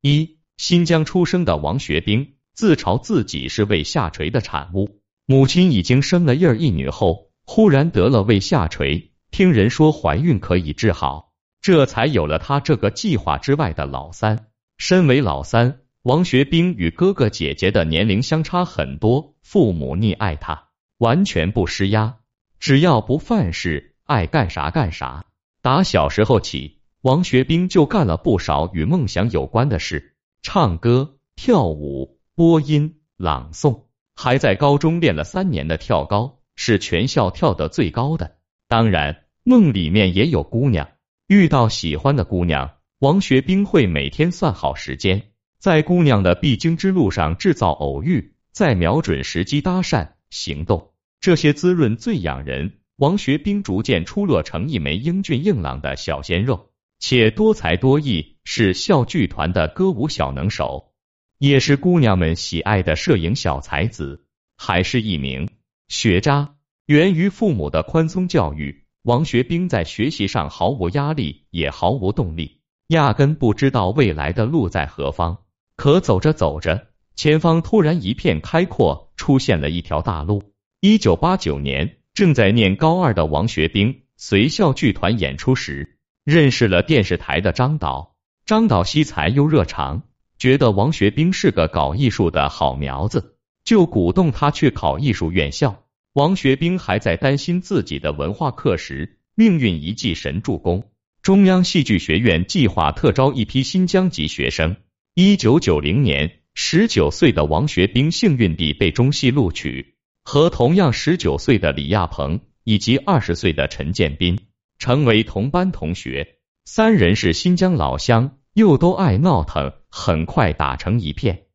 一，新疆出生的王学兵自嘲自己是胃下垂的产物，母亲已经生了一儿一女后，忽然得了胃下垂，听人说怀孕可以治好，这才有了他这个计划之外的老三。身为老三，王学兵与哥哥姐姐的年龄相差很多，父母溺爱他，完全不施压，只要不犯事，爱干啥干啥。打小时候起，王学兵就干了不少与梦想有关的事，唱歌、跳舞、播音、朗诵，还在高中练了三年的跳高，是全校跳得最高的。当然，梦里面也有姑娘，遇到喜欢的姑娘，王学兵会每天算好时间，在姑娘的必经之路上制造偶遇，再瞄准时机搭讪行动，这些滋润最养人。王学兵逐渐出落成一枚英俊硬朗的小鲜肉，且多才多艺，是校剧团的歌舞小能手，也是姑娘们喜爱的摄影小才子，还是一名学渣。源于父母的宽松教育，王学兵在学习上毫无压力，也毫无动力，压根不知道未来的路在何方。可走着走着，前方突然一片开阔，出现了一条大路。一九八九年。正在念高二的王学兵随校剧团演出时，认识了电视台的张导。张导惜才又热肠，觉得王学兵是个搞艺术的好苗子，就鼓动他去考艺术院校。王学兵还在担心自己的文化课时，命运一记神助攻，中央戏剧学院计划特招一批新疆籍学生。一九九零年，十九岁的王学兵幸运地被中戏录取。和同样十九岁的李亚鹏以及二十岁的陈建斌成为同班同学，三人是新疆老乡，又都爱闹腾，很快打成一片。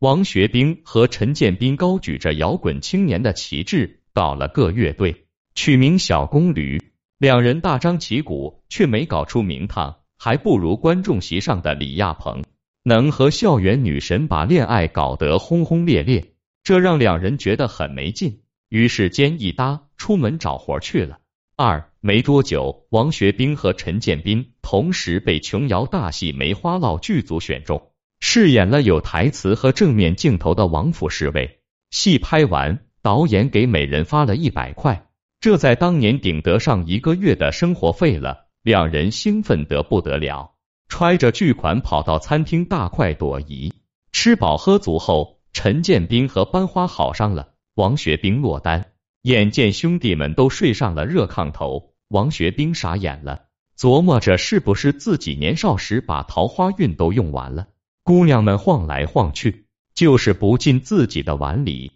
王学兵和陈建斌高举着摇滚青年的旗帜，搞了个乐队，取名小公驴。两人大张旗鼓，却没搞出名堂，还不如观众席上的李亚鹏能和校园女神把恋爱搞得轰轰烈烈。这让两人觉得很没劲，于是肩一搭，出门找活去了。二没多久，王学兵和陈建斌同时被琼瑶大戏《梅花烙》剧组选中，饰演了有台词和正面镜头的王府侍卫。戏拍完，导演给每人发了一百块，这在当年顶得上一个月的生活费了。两人兴奋得不得了，揣着巨款跑到餐厅大快朵颐，吃饱喝足后。陈建斌和班花好上了，王学兵落单。眼见兄弟们都睡上了热炕头，王学兵傻眼了，琢磨着是不是自己年少时把桃花运都用完了。姑娘们晃来晃去，就是不进自己的碗里。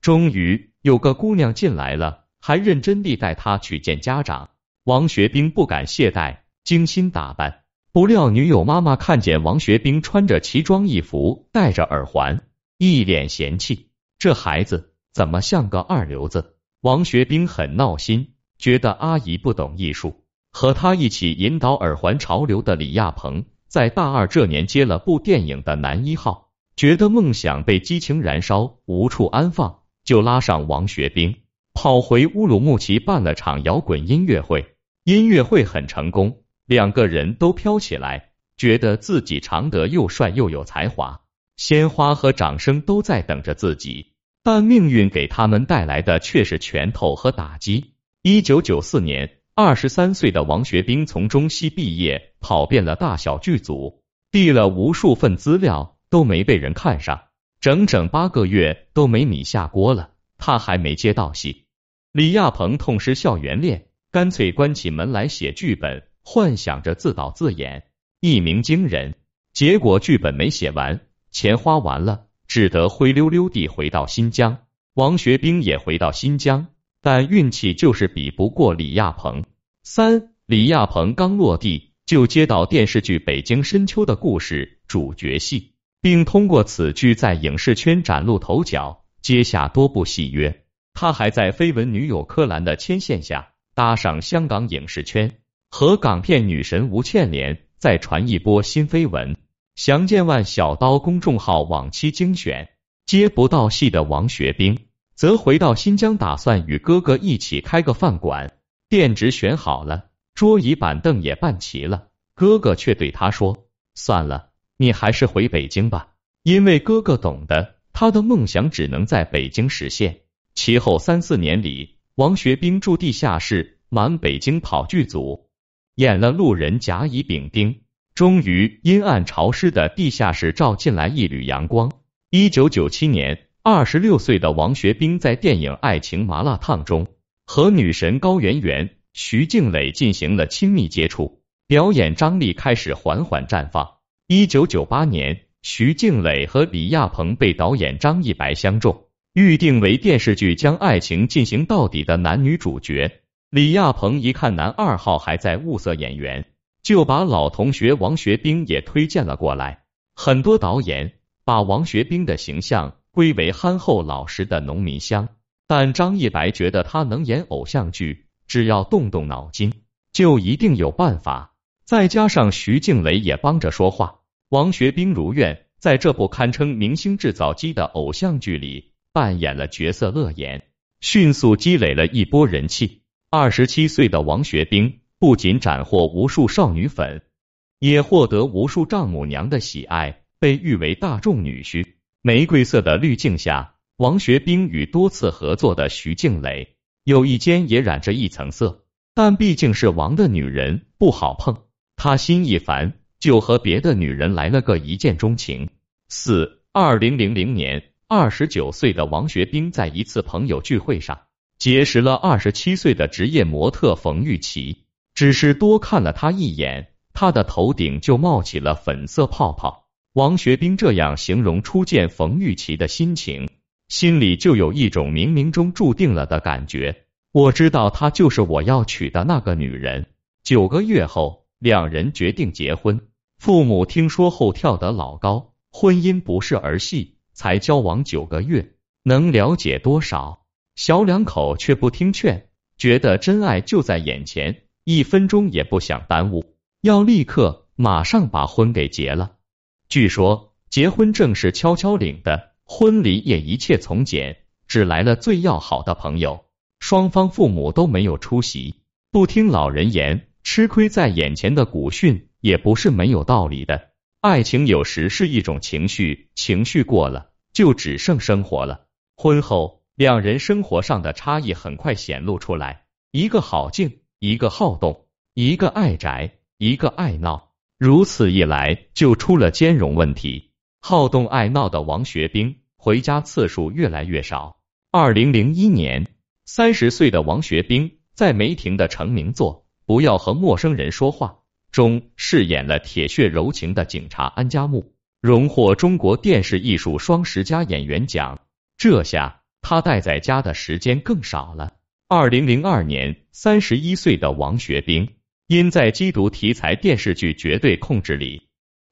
终于有个姑娘进来了，还认真地带他去见家长。王学兵不敢懈怠，精心打扮。不料女友妈妈看见王学兵穿着奇装异服，戴着耳环。一脸嫌弃，这孩子怎么像个二流子？王学兵很闹心，觉得阿姨不懂艺术。和他一起引导耳环潮流的李亚鹏，在大二这年接了部电影的男一号，觉得梦想被激情燃烧，无处安放，就拉上王学兵，跑回乌鲁木齐办了场摇滚音乐会。音乐会很成功，两个人都飘起来，觉得自己长得又帅又有才华。鲜花和掌声都在等着自己，但命运给他们带来的却是拳头和打击。一九九四年，二十三岁的王学兵从中戏毕业，跑遍了大小剧组，递了无数份资料，都没被人看上，整整八个月都没米下锅了，他还没接到戏。李亚鹏痛失校园恋，干脆关起门来写剧本，幻想着自导自演，一鸣惊人。结果剧本没写完。钱花完了，只得灰溜溜地回到新疆。王学兵也回到新疆，但运气就是比不过李亚鹏。三李亚鹏刚落地，就接到电视剧《北京深秋的故事》主角戏，并通过此剧在影视圈崭露头角，接下多部戏约。他还在绯闻女友柯蓝的牵线下，搭上香港影视圈，和港片女神吴倩莲再传一波新绯闻。详见万小刀公众号往期精选。接不到戏的王学兵，则回到新疆，打算与哥哥一起开个饭馆。店址选好了，桌椅板凳也办齐了，哥哥却对他说：“算了，你还是回北京吧，因为哥哥懂得，他的梦想只能在北京实现。其后三四年里，王学兵住地下室，满北京跑剧组，演了路人甲乙丙丁。终于，阴暗潮湿的地下室照进来一缕阳光。一九九七年，二十六岁的王学兵在电影《爱情麻辣烫》中和女神高圆圆、徐静蕾进行了亲密接触，表演张力开始缓缓绽放。一九九八年，徐静蕾和李亚鹏被导演张一白相中，预定为电视剧《将爱情进行到底》的男女主角。李亚鹏一看男二号还在物色演员，就把老同学王学兵也推荐了过来。很多导演把王学兵的形象归为憨厚老实的农民乡，但张一白觉得他能演偶像剧，只要动动脑筋，就一定有办法。再加上徐静蕾也帮着说话，王学兵如愿在这部堪称明星制造机的偶像剧里扮演了角色乐言，迅速积累了一波人气。二十七岁的王学兵不仅斩获无数少女粉，也获得无数丈母娘的喜爱，被誉为大众女婿。玫瑰色的滤镜下，王学兵与多次合作的徐静蕾有一间也染着一层色，但毕竟是王的女人，不好碰。他心一烦，就和别的女人来了个一见钟情。四二零零零年，二十九岁的王学兵在一次朋友聚会上结识了二十七岁的职业模特冯玉琪，只是多看了他一眼，他的头顶就冒起了粉色泡泡。王学兵这样形容初见冯玉琪的心情，心里就有一种冥冥中注定了的感觉。我知道她就是我要娶的那个女人。九个月后。两人决定结婚，父母听说后跳得老高，婚姻不是儿戏，才交往九个月，能了解多少？小两口却不听劝，觉得真爱就在眼前，一分钟也不想耽误，要立刻马上把婚给结了。据说结婚证是悄悄领的，婚礼也一切从简，只来了最要好的朋友，双方父母都没有出席，不听老人言。吃亏在眼前的古训也不是没有道理的。爱情有时是一种情绪，情绪过了就只剩生活了。婚后两人生活上的差异很快显露出来，一个好静，一个好动，一个爱宅，一个爱闹。如此一来，就出了兼容问题。好动爱闹的王学兵回家次数越来越少。二零零一年，三十岁的王学兵在梅婷的成名作。不要和陌生人说话。中饰演了铁血柔情的警察安家木，荣获中国电视艺术双十佳演员奖。这下他待在家的时间更少了。二零零二年，三十一岁的王学兵，因在缉毒题材电视剧《绝对控制》里，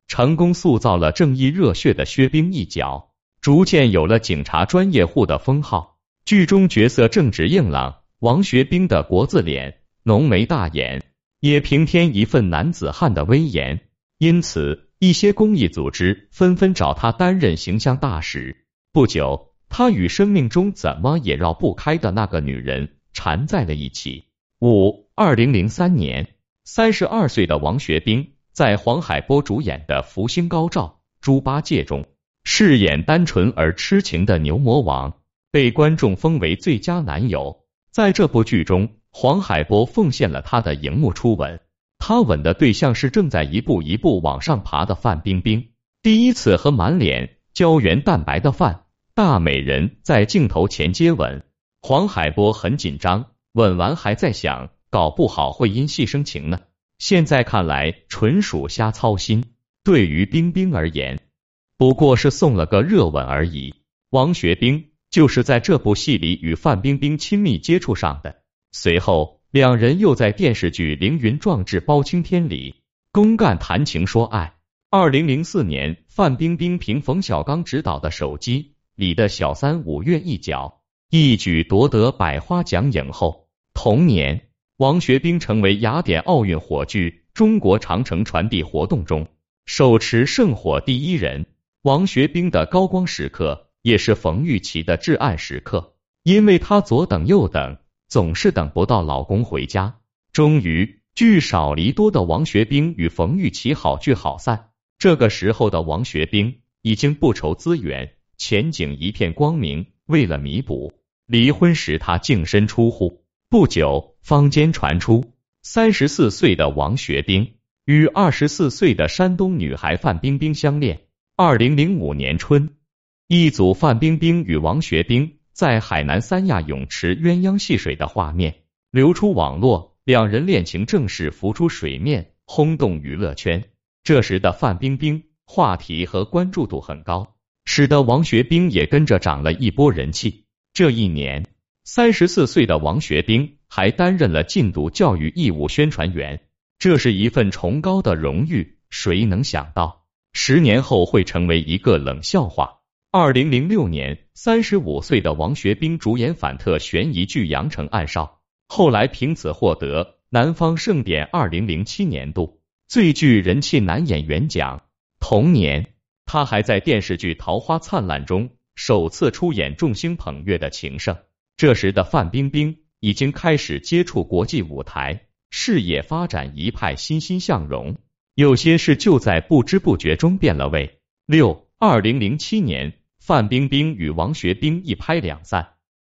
成功塑造了正义热血的薛兵一角，逐渐有了警察专业户的封号。剧中角色正直硬朗，王学兵的国字脸。浓眉大眼，也平添一份男子汉的威严。因此，一些公益组织纷纷找他担任形象大使。不久，他与生命中怎么也绕不开的那个女人缠在了一起。五二零零三年，三十二岁的王学兵在黄海波主演的《福星高照》猪八戒中饰演单纯而痴情的牛魔王，被观众封为最佳男友。在这部剧中。黄海波奉献了他的荧幕初吻，他吻的对象是正在一步一步往上爬的范冰冰。第一次和满脸胶原蛋白的范大美人在镜头前接吻，黄海波很紧张，吻完还在想，搞不好会因戏生情呢。现在看来纯属瞎操心，对于冰冰而言，不过是送了个热吻而已。王学兵就是在这部戏里与范冰冰亲密接触上的。随后，两人又在电视剧《凌云壮志包青天》里公干谈情说爱。二零零四年，范冰冰凭冯小刚执导的《手机》里的小三五月一角，一举夺得百花奖影后。同年，王学兵成为雅典奥运火炬中国长城传递活动中手持圣火第一人。王学兵的高光时刻，也是冯玉琪的至暗时刻，因为她左等右等。总是等不到老公回家，终于聚少离多的王学兵与冯玉琪好聚好散。这个时候的王学兵已经不愁资源，前景一片光明。为了弥补离婚时他净身出户。不久，坊间传出三十四岁的王学兵与二十四岁的山东女孩范冰冰相恋。二零零五年春，一组范冰冰与王学兵在海南三亚泳池鸳鸯戏水的画面流出网络，两人恋情正式浮出水面，轰动娱乐圈。这时的范冰冰话题和关注度很高，使得王学兵也跟着涨了一波人气。这一年，三十四岁的王学兵还担任了禁毒教育义务宣传员，这是一份崇高的荣誉。谁能想到，十年后会成为一个冷笑话？二零零六年，三十五岁的王学兵主演反特悬疑剧《阳城暗哨》，后来凭此获得南方盛典二零零七年度。最具人气男演员奖。同年，他还在电视剧《桃花灿烂》中首次出演众星捧月的情圣。这时的范冰冰已经开始接触国际舞台，事业发展一派欣欣向荣。有些事就在不知不觉中变了味。六二零零七年，范冰冰与王学兵一拍两散。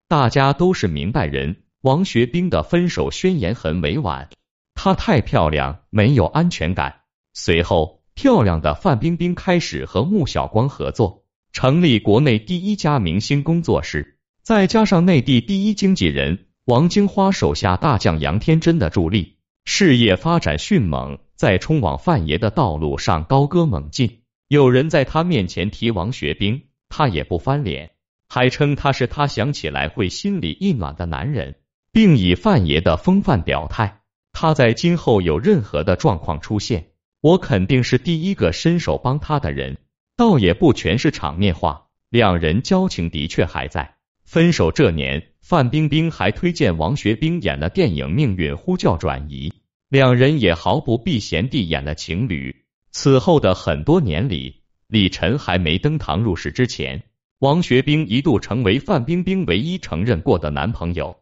大家都是明白人，王学兵的分手宣言很委婉。她太漂亮，没有安全感。随后，漂亮的范冰冰开始和穆晓光合作，成立国内第一家明星工作室。再加上内地第一经纪人王晶花手下大将杨天真的助力，事业发展迅猛，在冲往范爷的道路上高歌猛进。有人在他面前提王学兵，他也不翻脸，还称他是他想起来会心里一暖的男人，并以范爷的风范表态。他在今后有任何的状况出现，我肯定是第一个伸手帮他的人。倒也不全是场面话，两人交情的确还在。分手这年，范冰冰还推荐王学兵演了电影《命运呼叫转移》，两人也毫不避嫌地演了情侣。此后的很多年里，李晨还没登堂入室之前，王学兵一度成为范冰冰唯一承认过的男朋友。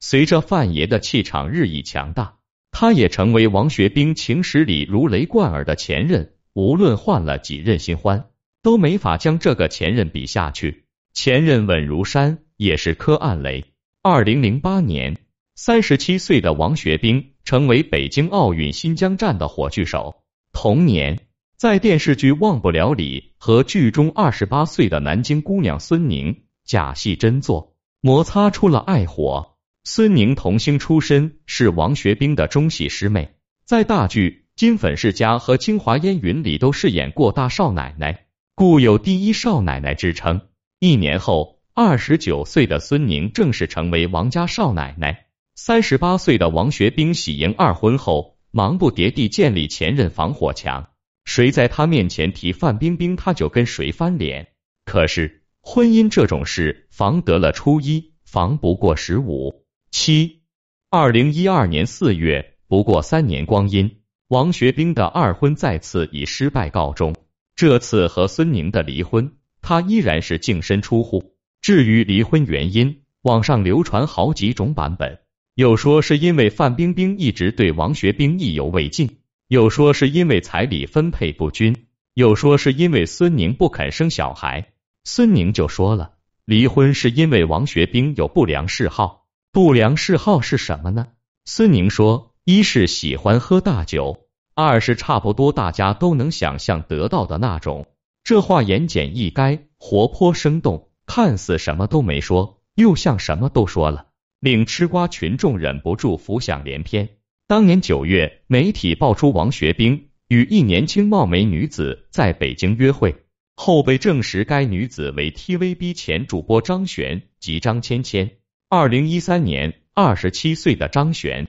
随着范爷的气场日益强大。他也成为王学兵情史里如雷贯耳的前任，无论换了几任新欢，都没法将这个前任比下去。前任稳如山，也是颗暗雷。二零零八年，三十七岁的王学兵成为北京奥运新疆站的火炬手。同年，在电视剧《忘不了》里和剧中二十八岁的南京姑娘孙宁假戏真做，摩擦出了爱火。孙宁童星出身，是王学兵的中戏师妹，在大剧《金粉世家》和《京华烟云》里都饰演过大少奶奶，故有第一少奶奶之称。一年后，二十九岁的孙宁正式成为王家少奶奶。三十八岁的王学兵喜迎二婚后，忙不迭地建立前任防火墙，谁在他面前提范冰冰，他就跟谁翻脸。可是婚姻这种事，防得了初一，防不过十五。七，二零一二年四月，不过三年光阴，王学兵的二婚再次以失败告终。这次和孙宁的离婚，他依然是净身出户。至于离婚原因，网上流传好几种版本，有说是因为范冰冰一直对王学兵意犹未尽，有说是因为彩礼分配不均，有说是因为孙宁不肯生小孩。孙宁就说了，离婚是因为王学兵有不良嗜好。不良嗜好是什么呢？孙宁说：一是喜欢喝大酒，二是差不多大家都能想象得到的那种。这话言简意赅，活泼生动，看似什么都没说，又像什么都说了，令吃瓜群众忍不住浮想联翩。当年九月，媒体爆出王学兵与一年轻貌美女子在北京约会，后被证实该女子为 TVB 前主播张悬及张芊芊。二零一三年，二十七岁的张悬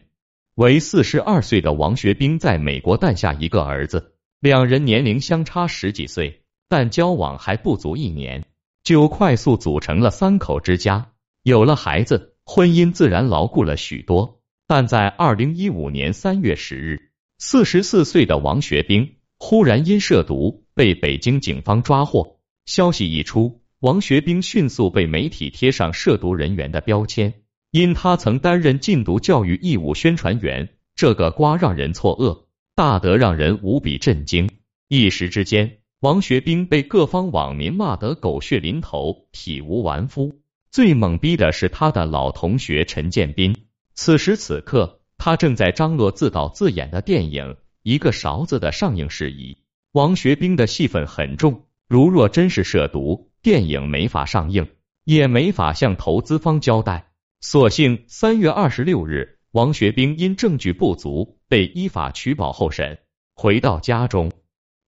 为四十二岁的王学兵在美国诞下一个儿子，两人年龄相差十几岁，但交往还不足一年，就快速组成了三口之家，有了孩子，婚姻自然牢固了许多。但在二零一五年三月十日，四十四岁的王学兵忽然因涉毒被北京警方抓获，消息一出。王学兵迅速被媒体贴上涉毒人员的标签，因他曾担任禁毒教育义务宣传员，这个瓜让人错愕，大得让人无比震惊。一时之间，王学兵被各方网民骂得狗血淋头，体无完肤。最懵逼的是他的老同学陈建斌，此时此刻，他正在张罗自导自演的电影《一个勺子》的上映事宜。王学兵的戏份很重，如若真是涉毒，电影没法上映，也没法向投资方交代。所幸三月二十六日，王学兵因证据不足被依法取保候审，回到家中。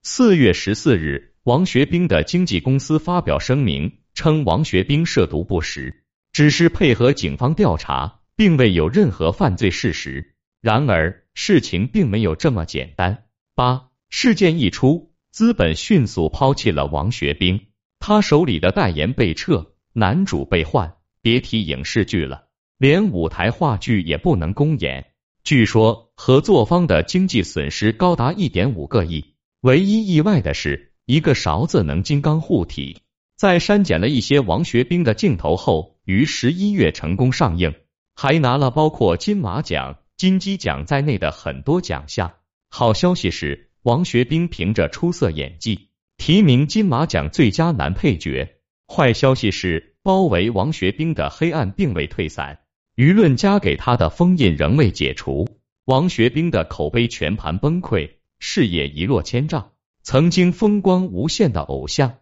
四月十四日，王学兵的经纪公司发表声明称，王学兵涉毒不实，只是配合警方调查，并未有任何犯罪事实。然而，事情并没有这么简单。八事件一出，资本迅速抛弃了王学兵，他手里的代言被撤，男主被换，别提影视剧了，连舞台话剧也不能公演。据说合作方的经济损失高达一点五个亿。唯一意外的是，一个勺子能金刚护体。在删减了一些王学兵的镜头后，于十一月成功上映，还拿了包括金马奖、金鸡奖在内的很多奖项。好消息是，王学兵凭着出色演技提名金马奖最佳男配角。坏消息是，包围王学兵的黑暗并未退散，舆论加给他的封印仍未解除，王学兵的口碑全盘崩溃。事业一落千丈，曾经风光无限的偶像，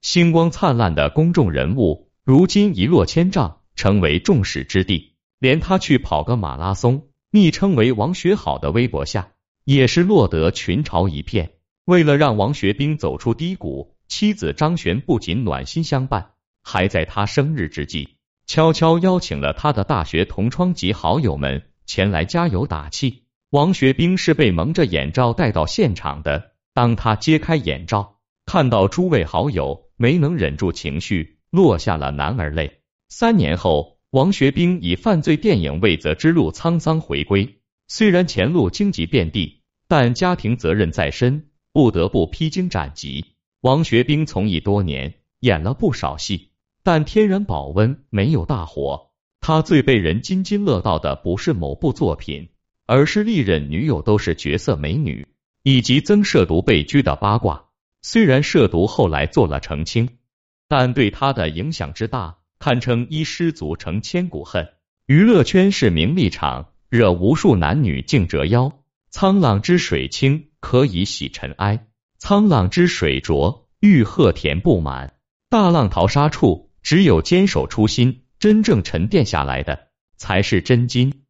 星光灿烂的公众人物，如今一落千丈，成为众矢之的。连他去跑个马拉松，昵称为王学好的微博下，也是落得群嘲一片。为了让王学兵走出低谷，妻子张璇不仅暖心相伴，还在他生日之际，悄悄邀请了他的大学同窗及好友们前来加油打气。王学兵是被蒙着眼罩带到现场的。当他揭开眼罩，看到诸位好友，没能忍住情绪，落下了男儿泪。三年后，王学兵以犯罪电影《未择之路》沧桑回归。虽然前路荆棘遍地，但家庭责任在身，不得不披荆斩棘。王学兵从艺多年，演了不少戏，但天然保温，没有大火。他最被人津津乐道的，不是某部作品。而是历任女友都是绝色美女，以及曾涉毒被拘的八卦。虽然涉毒后来做了澄清，但对他的影响之大，堪称一失足成千古恨。娱乐圈是名利场，惹无数男女竞折腰。沧浪之水清，可以洗尘埃；沧浪之水浊，欲壑填不满。大浪淘沙处，只有坚守初心，真正沉淀下来的，才是真金。